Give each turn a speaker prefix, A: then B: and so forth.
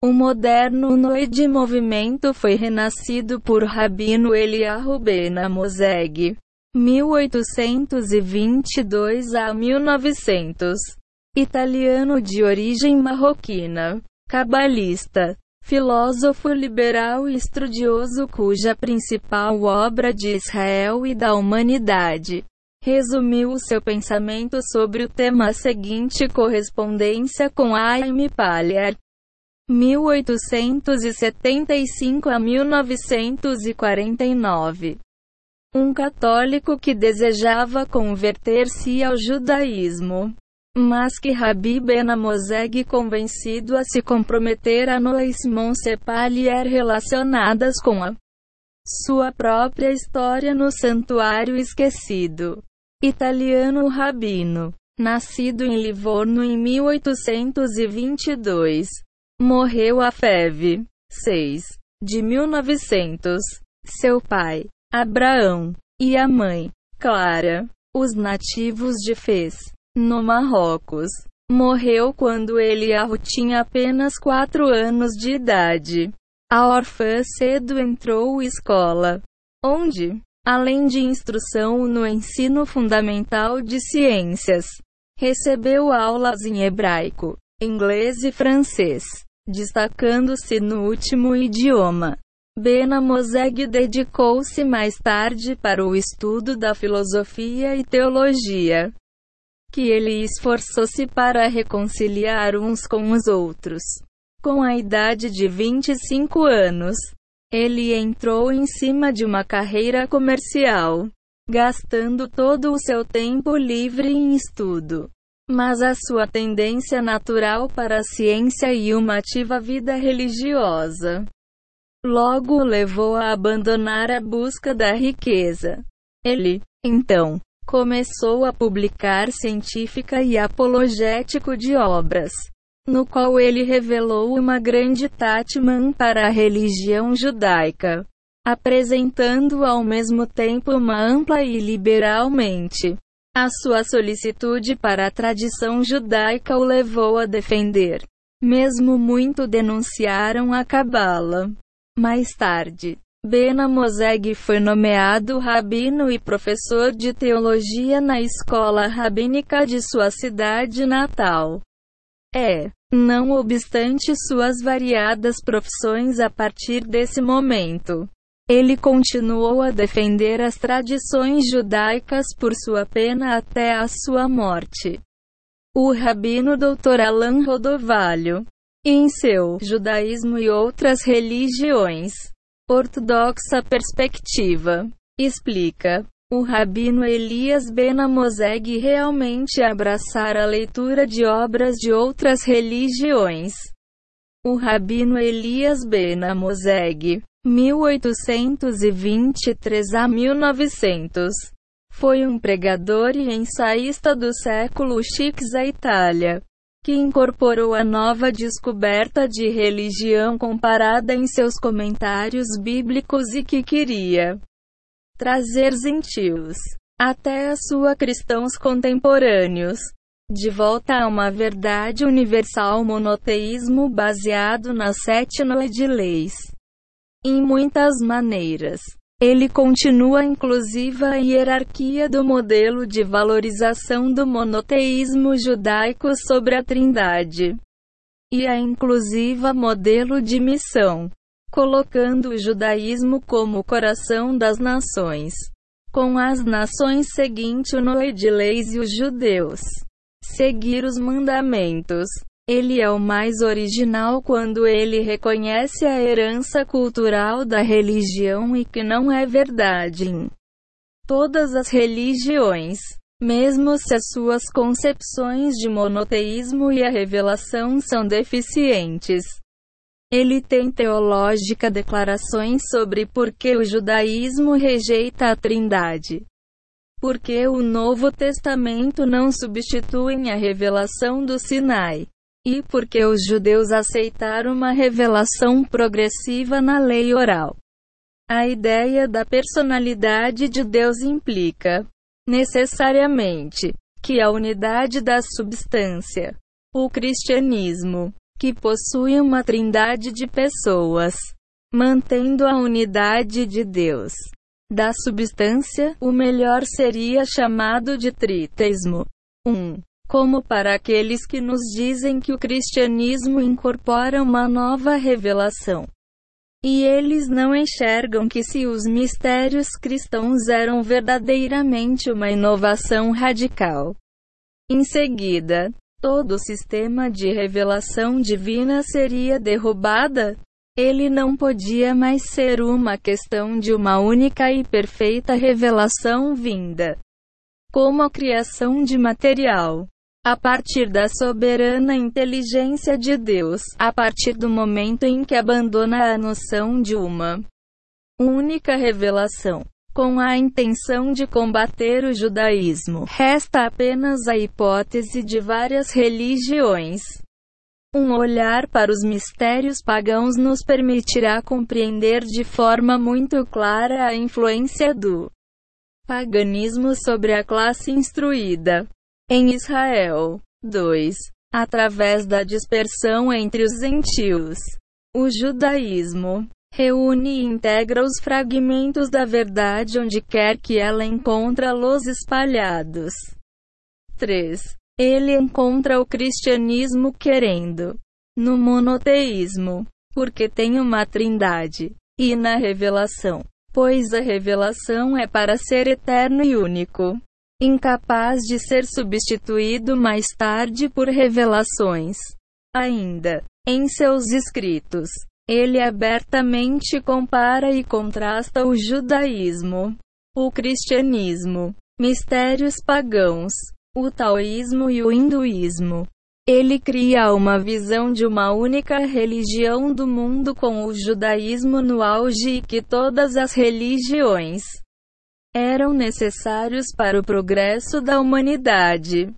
A: O moderno Noed movimento foi renascido por Rabino Eliyahu Ben Amozeg, 1822 a 1900. Italiano de origem marroquina, cabalista, filósofo liberal e estudioso cuja principal obra de Israel e da humanidade resumiu seu pensamento sobre o tema seguinte correspondência com Aime Palher 1875 a 1949. Um católico que desejava converter-se ao judaísmo, mas que Rabi Ben Amozeg convencido a se comprometer a Noismon Sepalier relacionadas com a sua própria história no Santuário Esquecido. Italiano Rabino, nascido em Livorno em 1822 Morreu a feve. 6. De 1900. Seu pai, Abraão, e a mãe, Clara, os nativos de Fez, no Marrocos. Morreu quando Eliahu tinha apenas 4 anos de idade. A órfã cedo entrou escola, onde, além de instrução no ensino fundamental de ciências, recebeu aulas em hebraico, inglês e francês destacando-se no último idioma. Bena Moseg dedicou-se mais tarde para o estudo da filosofia e teologia, que ele esforçou-se para reconciliar uns com os outros. Com a idade de 25 anos, ele entrou em cima de uma carreira comercial, gastando todo o seu tempo livre em estudo mas a sua tendência natural para a ciência e uma ativa vida religiosa logo o levou a abandonar a busca da riqueza. Ele, então, começou a publicar científica e apologético de obras, no qual ele revelou uma grande Tatman para a religião judaica, apresentando ao mesmo tempo uma ampla e liberalmente a sua solicitude para a tradição judaica o levou a defender. Mesmo muito denunciaram a Cabala. Mais tarde, Bena Moseg foi nomeado rabino e professor de teologia na escola rabínica de sua cidade natal. É, não obstante suas variadas profissões a partir desse momento, ele continuou a defender as tradições judaicas por sua pena até a sua morte. O rabino Dr. Alan Rodovalho, em seu Judaísmo e outras religiões, ortodoxa perspectiva, explica: o rabino Elias Ben Amozeg realmente abraçar a leitura de obras de outras religiões. O rabino Elias Ben Amozeg 1823 a 1900. Foi um pregador e ensaísta do século X à Itália, que incorporou a nova descoberta de religião comparada em seus comentários bíblicos e que queria trazer gentios, até a sua cristãos contemporâneos, de volta a uma verdade universal monoteísmo baseado nas sete de leis em muitas maneiras. Ele continua inclusiva a hierarquia do modelo de valorização do monoteísmo judaico sobre a Trindade e a inclusiva modelo de missão, colocando o judaísmo como o coração das nações. Com as nações seguinte o Noedileis e os judeus. Seguir os mandamentos. Ele é o mais original quando ele reconhece a herança cultural da religião e que não é verdade em todas as religiões, mesmo se as suas concepções de monoteísmo e a revelação são deficientes. Ele tem teológica declarações sobre por que o judaísmo rejeita a Trindade. Porque o Novo Testamento não substitui a revelação do Sinai e porque os judeus aceitaram uma revelação progressiva na lei oral. A ideia da personalidade de Deus implica, necessariamente, que a unidade da substância. O cristianismo que possui uma trindade de pessoas, mantendo a unidade de Deus. Da substância, o melhor seria chamado de triteísmo. 1. Um, como para aqueles que nos dizem que o cristianismo incorpora uma nova revelação. E eles não enxergam que se os mistérios cristãos eram verdadeiramente uma inovação radical. Em seguida, todo o sistema de revelação divina seria derrubada. Ele não podia mais ser uma questão de uma única e perfeita revelação vinda como a criação de material a partir da soberana inteligência de Deus, a partir do momento em que abandona a noção de uma única revelação. Com a intenção de combater o judaísmo, resta apenas a hipótese de várias religiões. Um olhar para os mistérios pagãos nos permitirá compreender de forma muito clara a influência do paganismo sobre a classe instruída em Israel. 2. Através da dispersão entre os gentios. O judaísmo reúne e integra os fragmentos da verdade onde quer que ela encontra-los espalhados. 3. Ele encontra o cristianismo querendo no monoteísmo, porque tem uma trindade, e na revelação, pois a revelação é para ser eterno e único incapaz de ser substituído mais tarde por revelações. Ainda, em seus escritos, ele abertamente compara e contrasta o judaísmo, o cristianismo, mistérios pagãos, o taoísmo e o hinduísmo. Ele cria uma visão de uma única religião do mundo com o judaísmo no auge e que todas as religiões eram necessários para o progresso da humanidade.